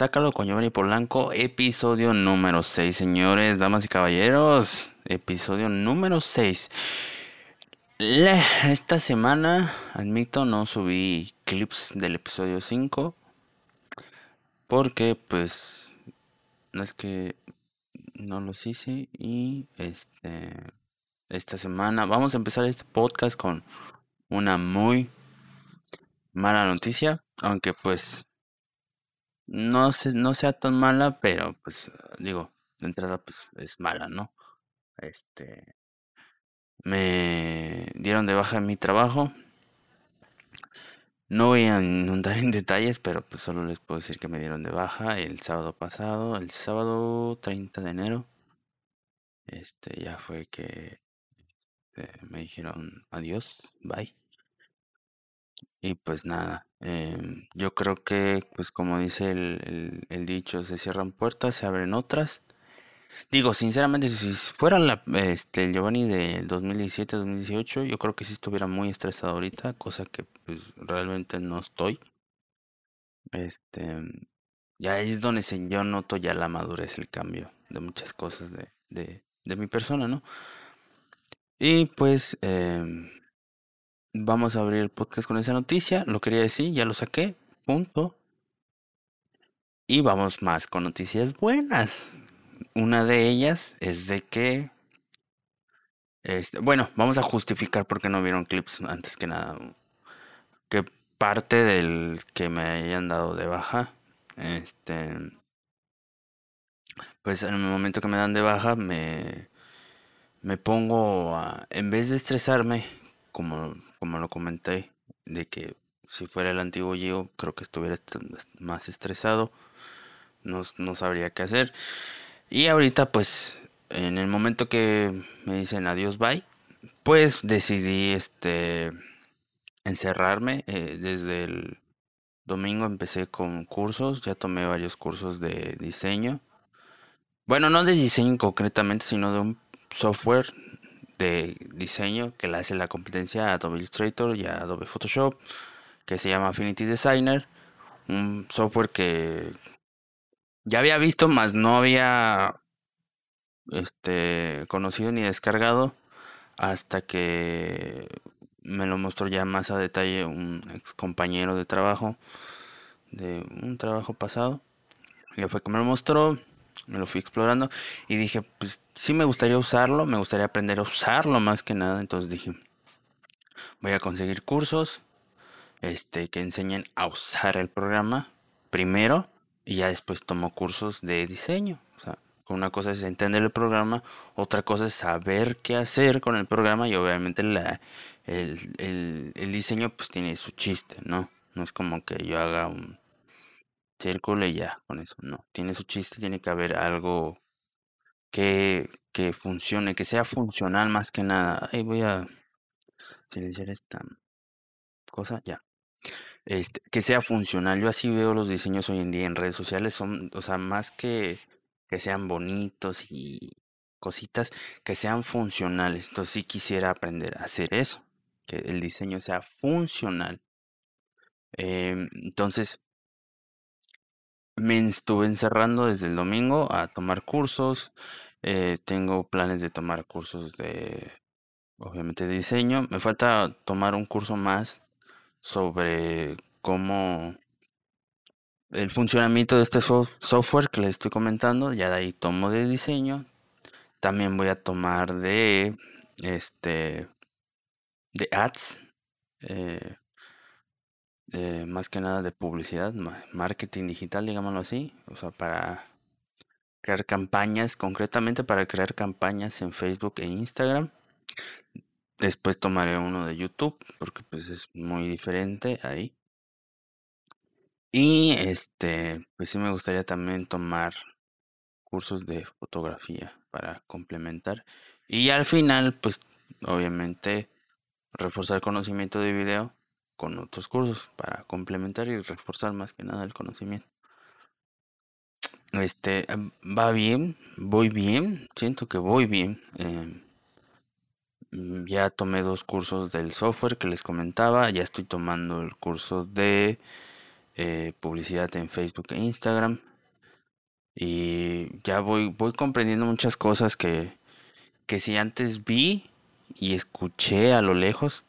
Sácalo con Giovanni Polanco, episodio número 6, señores, damas y caballeros. Episodio número 6. esta semana, admito, no subí clips del episodio 5. Porque, pues, no es que no los hice. Y este, esta semana vamos a empezar este podcast con una muy mala noticia. Aunque, pues, no, se, no sea tan mala, pero pues digo, de entrada pues es mala, ¿no? Este me dieron de baja en mi trabajo. No voy a inundar en detalles, pero pues solo les puedo decir que me dieron de baja el sábado pasado, el sábado 30 de enero. Este ya fue que este, me dijeron adiós, bye. Y pues nada, em, yo creo que, pues como dice el, el, dicho, se cierran puertas, se abren otras. Digo, sinceramente, si fuera este, el Giovanni del 2017-2018, yo creo que sí estuviera muy estresado ahorita, cosa que pues realmente no estoy. Este, ya es donde se, yo noto ya la madurez, el cambio de muchas cosas de, de, de mi persona, ¿no? Y pues... Eh, Vamos a abrir el podcast con esa noticia. Lo quería decir, ya lo saqué. Punto. Y vamos más con noticias buenas. Una de ellas es de que. Este, bueno, vamos a justificar por qué no vieron clips antes que nada. Que parte del que me hayan dado de baja. Este. Pues en el momento que me dan de baja, me. Me pongo a. En vez de estresarme, como como lo comenté, de que si fuera el antiguo yo creo que estuviera más estresado, no, no sabría qué hacer. Y ahorita, pues, en el momento que me dicen adiós, bye, pues decidí este encerrarme. Eh, desde el domingo empecé con cursos, ya tomé varios cursos de diseño. Bueno, no de diseño concretamente, sino de un software de diseño que le hace la competencia a Adobe Illustrator y a Adobe Photoshop, que se llama Affinity Designer, un software que ya había visto, más no había este conocido ni descargado hasta que me lo mostró ya más a detalle un ex compañero de trabajo de un trabajo pasado. Y fue que me lo mostró me lo fui explorando y dije, pues sí me gustaría usarlo, me gustaría aprender a usarlo más que nada, entonces dije, voy a conseguir cursos este que enseñen a usar el programa primero y ya después tomo cursos de diseño, o sea, una cosa es entender el programa, otra cosa es saber qué hacer con el programa y obviamente la, el, el, el diseño pues tiene su chiste, ¿no? No es como que yo haga un, y ya, con eso, no. Tiene su chiste, tiene que haber algo que, que funcione, que sea funcional más que nada. Ahí voy a silenciar esta cosa, ya. Este, que sea funcional. Yo así veo los diseños hoy en día en redes sociales, son, o sea, más que que sean bonitos y cositas, que sean funcionales. Entonces sí quisiera aprender a hacer eso, que el diseño sea funcional. Em, entonces, me estuve encerrando desde el domingo a tomar cursos. Eh, tengo planes de tomar cursos de, obviamente, de diseño. Me falta tomar un curso más sobre cómo el funcionamiento de este software que les estoy comentando. Ya de ahí tomo de diseño. También voy a tomar de este de ads. Eh, eh, más que nada de publicidad, marketing digital, digámoslo así, o sea, para crear campañas, concretamente para crear campañas en Facebook e Instagram. Después tomaré uno de YouTube, porque pues es muy diferente ahí. Y este, pues sí me gustaría también tomar cursos de fotografía para complementar. Y al final, pues obviamente reforzar conocimiento de video con otros cursos para complementar y reforzar más que nada el conocimiento. Este em, va bien, voy bien, siento que voy bien. Em, mm, ya tomé dos cursos del software que les comentaba, ya estoy tomando el curso de eh, publicidad en Facebook e Instagram. Y ya voy, voy comprendiendo muchas cosas que, que si antes vi y escuché a lo lejos,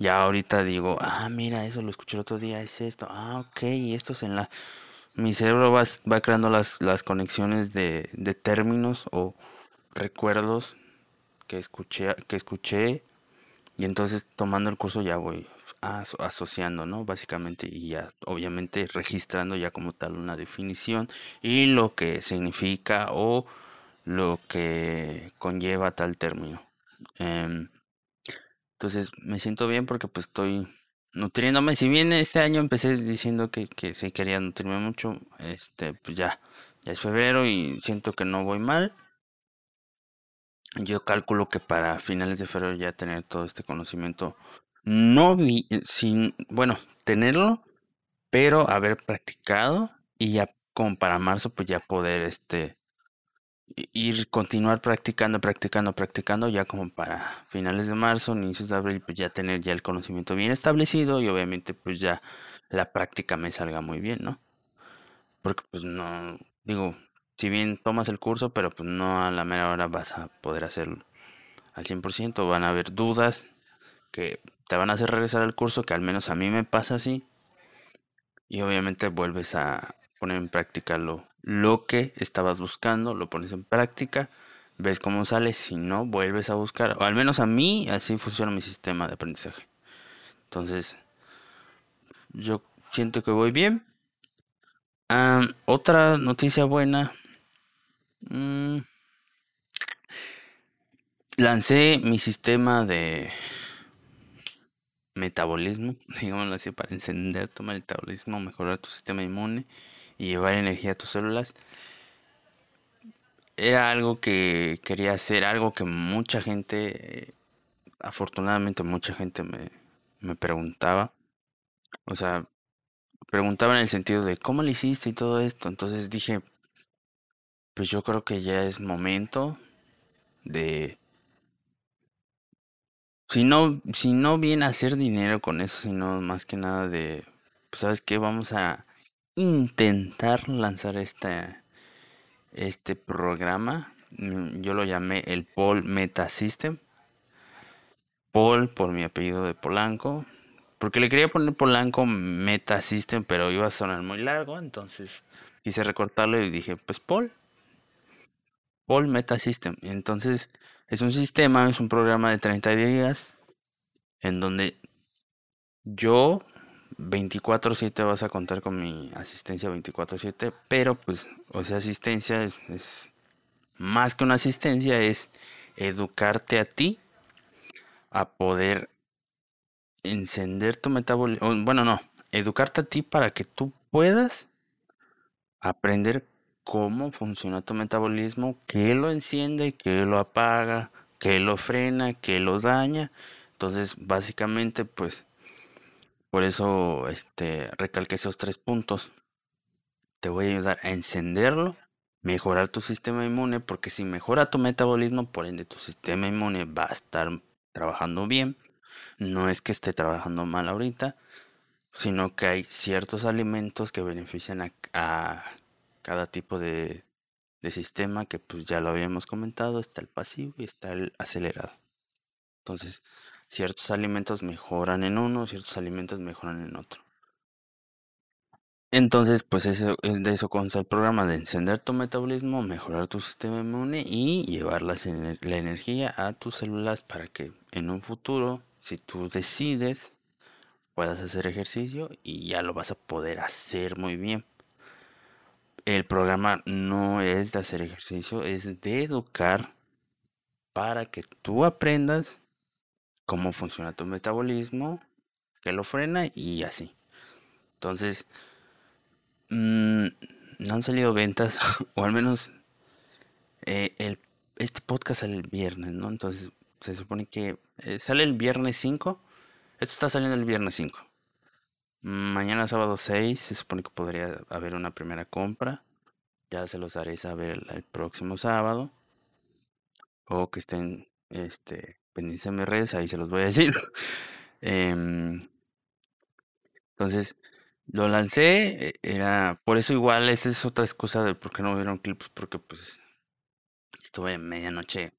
ya ahorita digo, ah, mira, eso lo escuché el otro día, es esto, ah, ok, y esto es en la... Mi cerebro va, va creando las, las conexiones de, de términos o recuerdos que escuché, que escuché y entonces tomando el curso ya voy asociando, ¿no? Básicamente y ya obviamente registrando ya como tal una definición y lo que significa o lo que conlleva tal término. Em, entonces me siento bien porque pues estoy nutriéndome. Si bien este año empecé diciendo que, que sí quería nutrirme mucho, este, pues ya, ya es febrero y siento que no voy mal. Yo calculo que para finales de febrero ya tener todo este conocimiento, no vi, sin, bueno, tenerlo, pero haber practicado y ya como para marzo pues ya poder este ir continuar practicando, practicando, practicando ya como para finales de marzo, inicios de abril pues ya tener ya el conocimiento bien establecido y obviamente pues ya la práctica me salga muy bien, ¿no? Porque pues no digo, si bien tomas el curso, pero pues no a la mera hora vas a poder hacerlo al 100%, van a haber dudas que te van a hacer regresar al curso, que al menos a mí me pasa así. Y obviamente vuelves a poner en práctica lo, lo que estabas buscando, lo pones en práctica, ves cómo sale, si no, vuelves a buscar, o al menos a mí así funciona mi sistema de aprendizaje. Entonces, yo siento que voy bien. otra noticia buena Mm. Lancé mi sistema de metabolismo, digámoslo así, para encender tu metabolismo, mejorar tu sistema inmune y llevar energía a tus células. Era algo que quería hacer, algo que mucha gente, afortunadamente mucha gente me, me preguntaba. O sea, preguntaba en el sentido de cómo lo hiciste y todo esto. Entonces dije, pues yo creo que ya es momento de... Si no, si no viene a hacer dinero con eso, sino más que nada de, pues sabes qué, vamos a intentar lanzar este, este programa. Mm, yo lo llamé el Paul Meta System. Paul por mi apellido de Polanco. Porque le quería poner Polanco Meta System, pero iba a sonar muy largo. Entonces quise recortarlo y dije, pues Paul. All Meta System. Entonces, es un sistema, es un programa de 30 días en donde yo 24/7 vas a contar con mi asistencia 24/7, pero pues, o sea, asistencia es, más que una asistencia, es educarte a ti a poder encender tu metabolismo. Bueno, no, educarte a ti para que tú puedas aprender cómo funciona tu metabolismo, qué lo enciende, qué lo apaga, qué lo frena, qué lo daña. Entonces, básicamente, pues, por eso este, recalqué esos tres puntos. Te voy a ayudar a encenderlo, mejorar tu sistema inmune, porque si mejora tu metabolismo, por ende tu sistema inmune va a estar trabajando bien. No es que esté trabajando mal ahorita, sino que hay ciertos alimentos que benefician a cada tipo de, sistema que pues ya lo habíamos comentado, está el pasivo y está el acelerado. Entonces, ciertos alimentos mejoran en uno, ciertos alimentos mejoran en otro. Entonces, pues eso, es de eso consta el programa, de encender tu metabolismo, mejorar tu sistema inmune y llevar la, la energía a tus células para que en un futuro, si tú decides, puedas hacer ejercicio y ya lo vas a poder hacer muy bien el programa no es de hacer ejercicio, es de educar para que tú aprendas cómo funciona tu metabolismo, que lo frena y así. Entonces, mm, no han salido ventas, o al menos eh, el, este podcast sale el viernes, ¿no? Entonces, se supone que eh, sale el viernes 5. Esto está saliendo el viernes 5. Mañana sábado 6 se supone que podría haber una primera compra. Ya se los haré saber el, próximo sábado. O que estén este, pendientes de mis redes, ahí se los voy a decir. Em, entonces, Lo lancé, e, era, por eso igual esa es otra excusa de por qué no vieron clips, porque pues estuve medianoche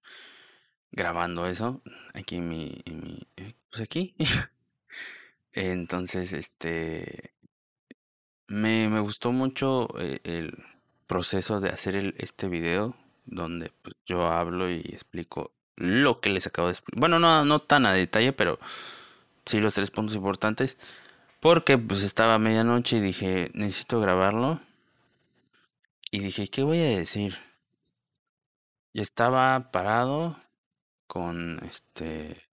grabando eso, aquí en mi, mi eh, pues aquí. Entonces, este, me, me gustó mucho eh, el proceso de hacer este video, donde pues, yo hablo y explico lo que les acabo de explicar. Bueno, no, no tan a detalle, pero sí los tres puntos importantes. Porque pues estaba a medianoche y dije, necesito grabarlo. Y dije, ¿qué voy a decir? Y estaba parado con este...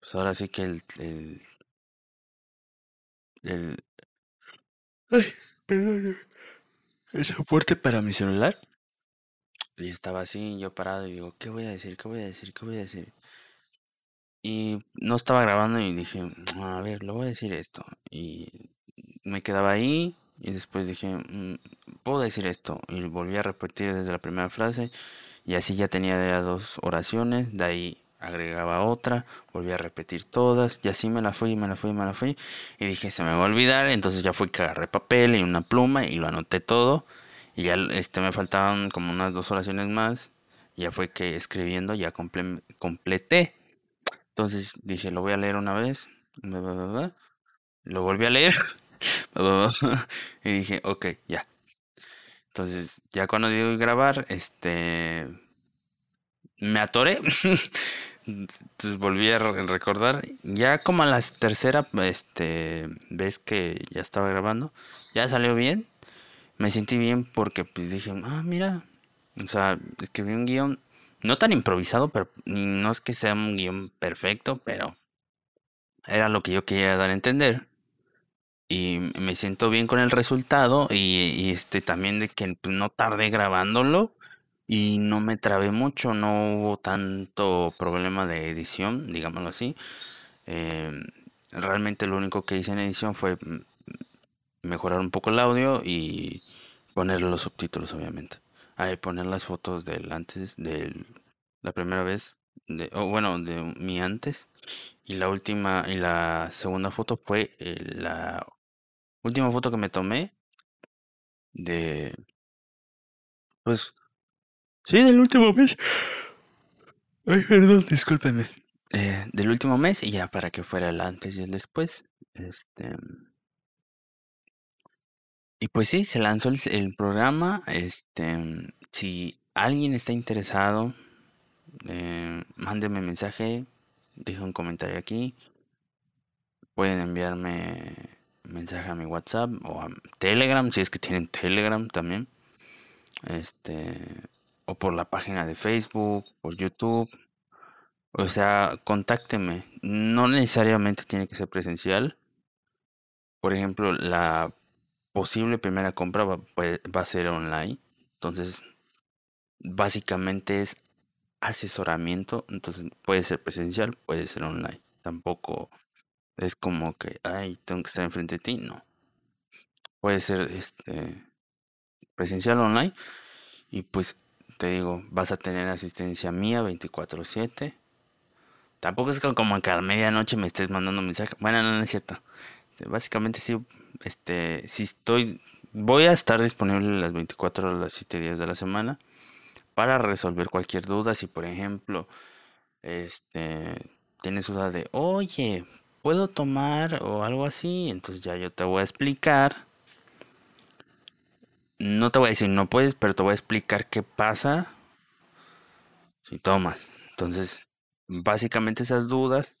Pues ahora sí que el... el, el ay, perdón. El soporte para mi celular. Y estaba así, yo parado y digo, ¿qué voy a decir? ¿Qué voy a decir? ¿Qué voy a decir? Y no estaba grabando y dije, a ver, lo voy a decir esto. Y me quedaba ahí y después dije, mm, puedo decir esto. Y volví a repetir desde la primera frase y así ya tenía ya dos oraciones. De ahí agregaba otra, volví a repetir todas y así me la fui, me la fui, me la fui. Y dije, se me va a olvidar. Entonces ya fui que agarré papel y una pluma y lo anoté todo. Y ya este, me faltaban como unas dos oraciones más. Ya fue que escribiendo ya completé entonces dije, lo voy a leer una vez. Lo volví a leer. y dije, ok, ya. Entonces, ya cuando digo grabar, este. Me atoré. Entonces volví a recordar. Ya como a la tercera este, vez que ya estaba grabando, ya salió bien. Me sentí bien porque pues dije, ah, mira. O sea, escribí un guion no tan improvisado, pero no es que sea un guion perfecto, pero era lo que yo quería dar a entender. Y me siento bien con el resultado y, este también de que no tardé grabándolo y no me trabé mucho, no hubo tanto problema de edición, digámoslo así. Em, realmente lo único que hice en edición fue mejorar un poco el audio y poner los subtítulos, obviamente a poner las fotos del antes, de la primera vez, de, bueno, de mi antes. Y la última, y la segunda foto fue eh, la última foto que me tomé de, pues, sí, del último mes. Ay, perdón, discúlpenme. Eh, del último mes y ya para que fuera el antes y el después. Este. Y pues sí, se lanzó el, programa. Este, si alguien está interesado, eh, mándeme mensaje, deje un comentario aquí. Pueden enviarme mensaje a mi WhatsApp o a Telegram, si es que tienen Telegram también. Este, o por la página de Facebook, por YouTube. O sea, contácteme. No necesariamente tiene que ser presencial. Por ejemplo, la posible primera compra va, va a ser online. Entonces, básicamente es asesoramiento. Entonces, puede ser presencial, puede ser online. Tampoco es como que, ay, tengo que estar enfrente de ti. No. Puede ser este presencial online. Y pues te digo, vas a tener asistencia mía 24/7. Tampoco es como que a medianoche me estés mandando mensaje. Bueno, no, no es cierto. Básicamente sí este, si estoy, voy a estar disponible las 24 horas, las 7 días de la semana para resolver cualquier duda. Si por ejemplo, este, tienes duda de, oye, ¿puedo tomar o algo así? Entonces ya yo te voy a explicar. No te voy a decir no puedes, pero te voy a explicar qué pasa si tomas. Entonces, básicamente esas dudas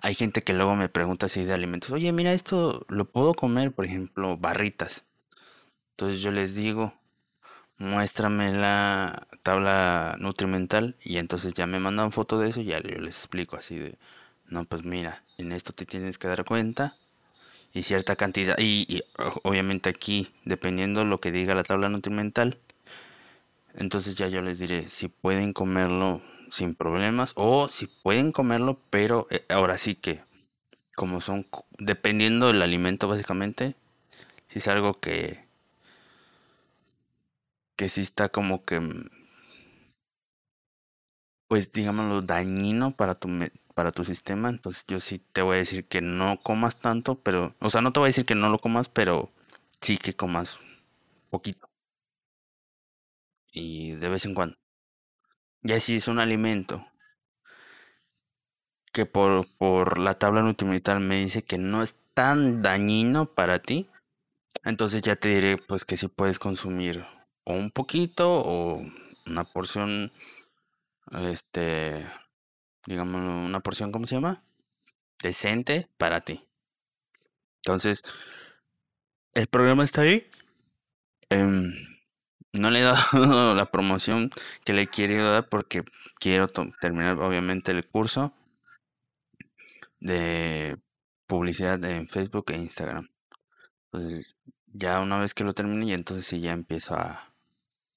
hay gente que luego me pregunta así de alimentos, oye, mira, esto lo puedo comer, por ejemplo, barritas. Entonces yo les digo, muéstrame la tabla nutrimental y entonces ya me mandan foto de eso y ya yo les explico así de, no, pues mira, en esto te tienes que dar cuenta y cierta cantidad, y, y obviamente aquí, dependiendo lo que diga la tabla nutrimental, entonces ya yo les diré si pueden comerlo sin problemas o si pueden comerlo, pero eh, ahora sí que como son dependiendo del alimento básicamente, si es algo que que si está como que pues digámoslo dañino para tu para tu sistema. Entonces yo sí te voy a decir que no comas tanto, pero, o sea, no te voy a decir que no lo comas, pero sí que comas poquito. Y de vez en cuando. Ya si es un alimento que por, por la tabla nutrimental me dice que no es tan dañino para ti, entonces ya te diré pues que si puedes consumir o un poquito o una porción, este, digamos, una porción, ¿cómo se llama? Decente para ti. Entonces, el programa está ahí. Em, no le he dado la promoción que le quiero dar porque quiero terminar obviamente el curso de publicidad en Facebook e Instagram. Entonces, ya una vez que lo termine, y entonces sí ya empiezo a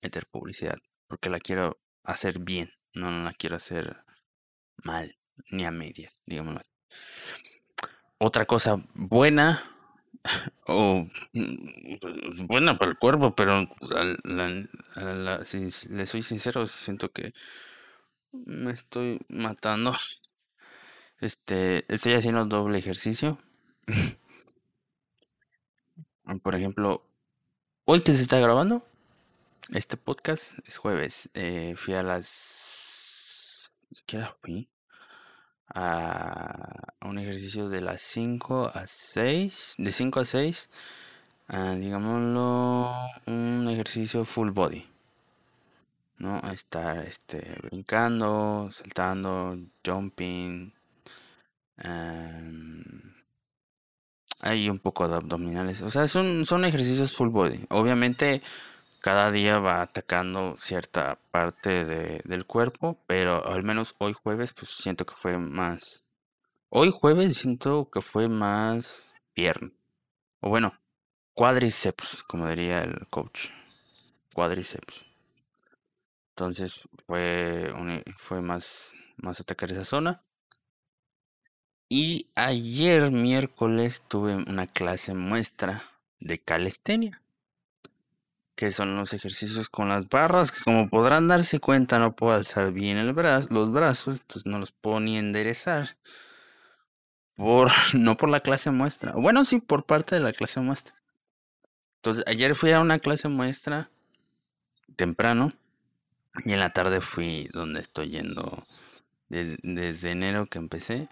meter publicidad. Porque la quiero hacer bien, no, la quiero hacer mal, ni a medias, digámoslo. Otra cosa buena, o mm, buena para el cuerpo, pero si le soy sincero, siento que me estoy matando. Este, estoy haciendo doble ejercicio. Por ejemplo, hoy que se está grabando este podcast es jueves. Eh, fui a las. ¿Qué hora fui? A un ejercicio de las 5 a 6. De 5 a 6. digámoslo. Un ejercicio full body. ¿No? Estar este, brincando, saltando, jumping. hay un poco de abdominales. O sea, son, son ejercicios full body. Obviamente cada día va atacando cierta parte de, del cuerpo, pero al menos hoy jueves pues siento que fue más... Hoy jueves siento que fue más pierna. O bueno, cuádriceps, como diría el coach. Cuádriceps. Entonces fue, fue más, más atacar esa zona. Y ayer miércoles tuve una clase muestra de calistenia que son los ejercicios con las barras, que como podrán darse cuenta no puedo alzar bien el brazo, los brazos, entonces no los puedo ni enderezar. Por, no por la clase muestra. Bueno, sí, por parte de la clase muestra. Entonces, ayer fui a una clase muestra temprano y en la tarde fui donde estoy yendo desde, enero que empecé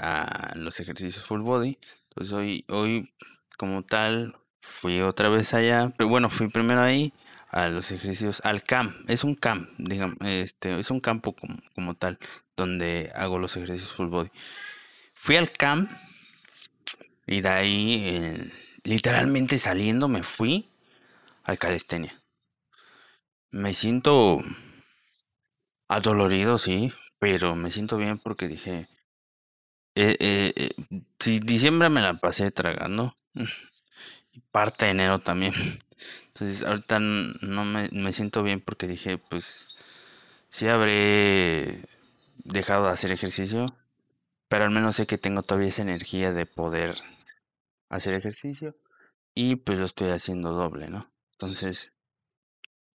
a los ejercicios full body. Entonces hoy, hoy como tal fui otra vez allá, pero bueno, fui primero ahí a los ejercicios, al camp, es un camp, digamos, este, es un campo como, como tal, donde hago los ejercicios full body. Fui al camp y de ahí, eh, literalmente saliendo, me fui al calistenia. Me siento adolorido, sí, pero me siento bien porque dije, eh, eh, si diciembre me la pasé tragando, parte de enero también. Entonces ahorita no me, me siento bien porque dije, pues sí habré dejado de hacer ejercicio, pero al menos sé que tengo todavía esa energía de poder hacer ejercicio y pues lo estoy haciendo doble, ¿no? Entonces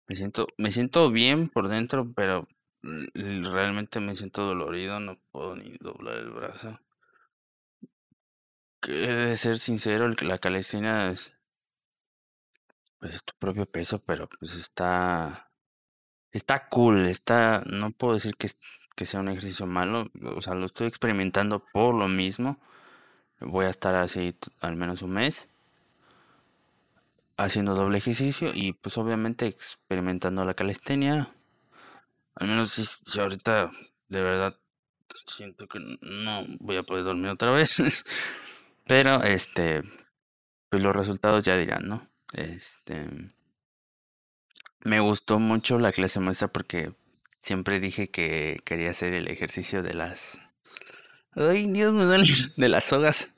me siento me siento bien por dentro, pero realmente me siento dolorido, no puedo ni doblar el brazo. De ser sincero, la calistenia es pues es tu propio peso, pero pues está, está cool, está, no puedo decir que, que sea un ejercicio malo, o sea, lo estoy experimentando por lo mismo. Voy a estar así al menos un mes haciendo doble ejercicio y pues obviamente experimentando la calistenia. Al menos si, ahorita de verdad siento que no voy a poder dormir otra vez. Pero este, pues los resultados ya dirán, ¿no? Este. Me gustó mucho la clase muestra porque siempre dije que quería hacer el ejercicio de las. Ay, Dios me duele. De las sogas.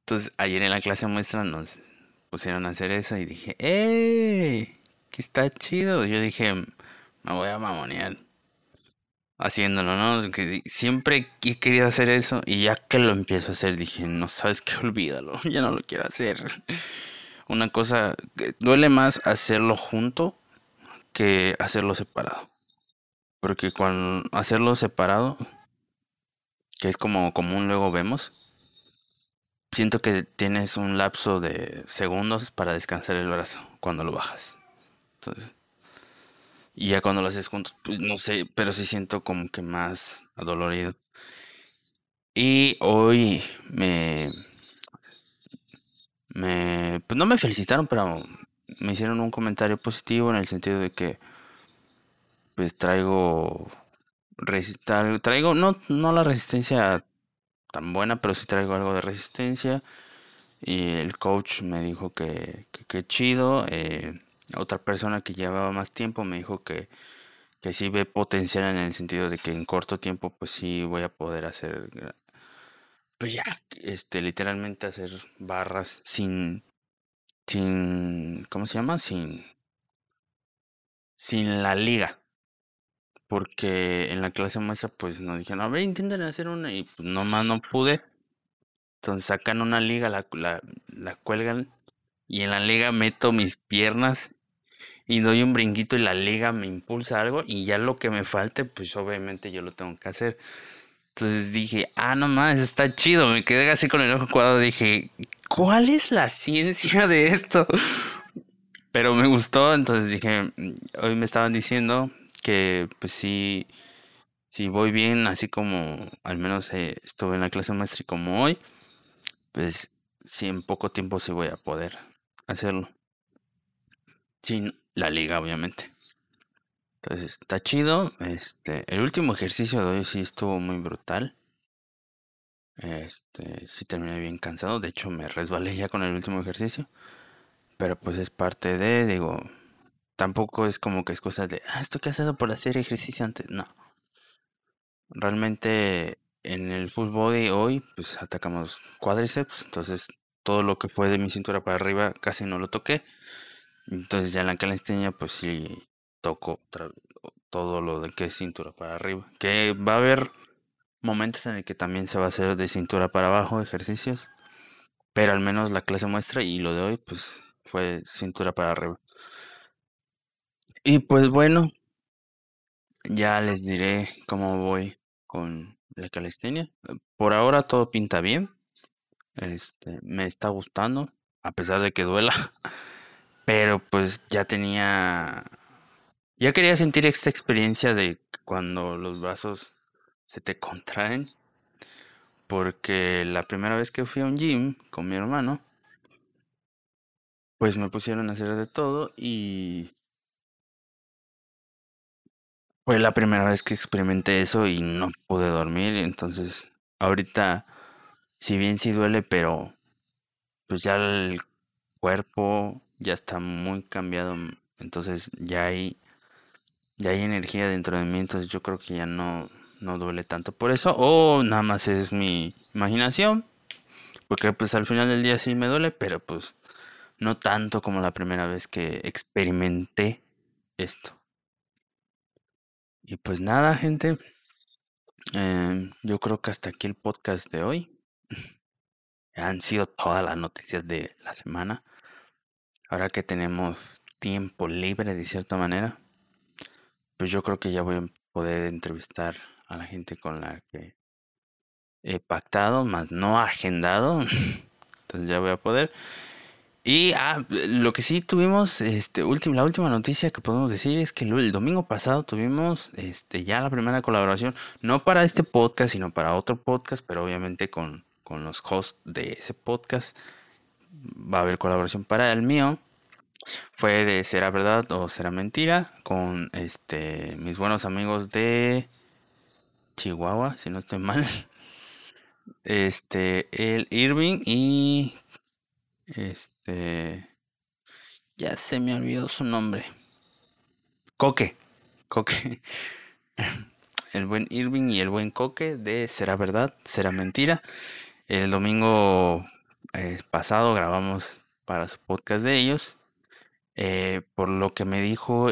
Entonces, ayer en la clase muestra nos pusieron a hacer eso y dije, ¡eh! Que está chido. Yo dije, me voy a mamonear haciéndolo, ¿no? Que siempre he querido hacer eso y ya que lo empiezo a hacer dije, no sabes qué, olvídalo, ya no lo quiero hacer una cosa que duele más hacerlo junto que hacerlo separado. Porque cuando hacerlo separado, que es como común luego vemos, siento que tienes un lapso de segundos para descansar el brazo cuando lo bajas. Entonces, y ya cuando lo haces juntos, pues no sé, pero sí siento como que más adolorido. Y hoy me, me, pues no me felicitaron, pero me hicieron un comentario positivo en el sentido de que, pues traigo, traigo, no, no la resistencia tan buena, pero sí traigo algo de resistencia. Y el coach me dijo que, que, chido. Eh, otra persona que llevaba más tiempo me dijo que, que sí ve potencial en el sentido de que en corto tiempo pues sí voy a poder hacer pues ya este literalmente hacer barras sin sin ¿cómo se llama? sin sin la liga porque en la clase muestra pues nos dijeron, a ver, intenten hacer una y pues nomás no pude. Entonces sacan una liga, la, la, la cuelgan y en la liga meto mis piernas y doy un brinquito y la liga me impulsa algo y ya lo que me falte pues obviamente yo lo tengo que hacer. Entonces dije, ah, no más, está chido. Me quedé así con el ojo cuadrado. Dije, ¿cuál es la ciencia de esto? Pero me gustó, entonces dije, mm, hoy me estaban diciendo que pues sí, si voy bien, así como al menos eh, estuve en la clase maestra como hoy, pues sí, en poco tiempo sí voy a poder hacerlo. Sin la liga, obviamente. Entonces, está chido. Este, el último ejercicio de hoy sí estuvo muy brutal. Este, sí terminé bien cansado. De hecho, me resbalé ya con el último ejercicio. Pero pues es parte de, digo, tampoco es como que es cosa de, ah, estoy cansado por hacer ejercicio antes. No. Realmente en el full body hoy, pues atacamos cuádriceps. Entonces todo lo que fue de mi cintura para arriba casi no lo toqué. Entonces ya la calistenia, pues sí toco todo lo de que es cintura para arriba. Que va a haber momentos en el que también se va a hacer de cintura para abajo ejercicios. Pero al menos la clase muestra y lo de hoy, pues fue cintura para arriba. Y pues bueno, ya les diré cómo voy con la calistenia. Por ahora todo pinta bien. Este, me está gustando, a pesar de que duela. Pero pues ya tenía ya quería sentir esta experiencia de cuando los brazos se te contraen. Porque la primera vez que fui a un gym con mi hermano, pues me pusieron a hacer de todo y fue la primera vez que experimenté eso y no pude dormir. Entonces, ahorita, si bien sí duele, pero pues ya el cuerpo ya está muy cambiado. Entonces ya hay, ya hay energía dentro de mí. Entonces yo creo que ya no, no duele tanto por eso. O nada más es mi imaginación. Porque pues al final del día sí me duele, pero pues no tanto como la primera vez que experimenté esto. Y pues nada, gente. Em, yo creo que hasta aquí el podcast de hoy. Han sido todas las noticias de la semana. Ahora que tenemos tiempo libre de cierta manera, pues yo creo que ya voy a poder entrevistar a la gente con la que he pactado, más no agendado. Entonces ya voy a poder. Y ah, lo que sí tuvimos, este, la última noticia que podemos decir es que el, domingo pasado tuvimos este, ya la primera colaboración, no para este podcast, sino para otro podcast, pero obviamente con, con los hosts de ese podcast va a haber colaboración para el mío. Fue de Será Verdad o Será Mentira con este, mis buenos amigos de Chihuahua, si no estoy mal. Este, el Irving y este. Ya se me olvidó su nombre. Coque. Coque. El buen Irving y el buen Coque de Será Verdad, Será Mentira. El domingo eh, pasado grabamos para su podcast de ellos. Eh, por lo que me dijo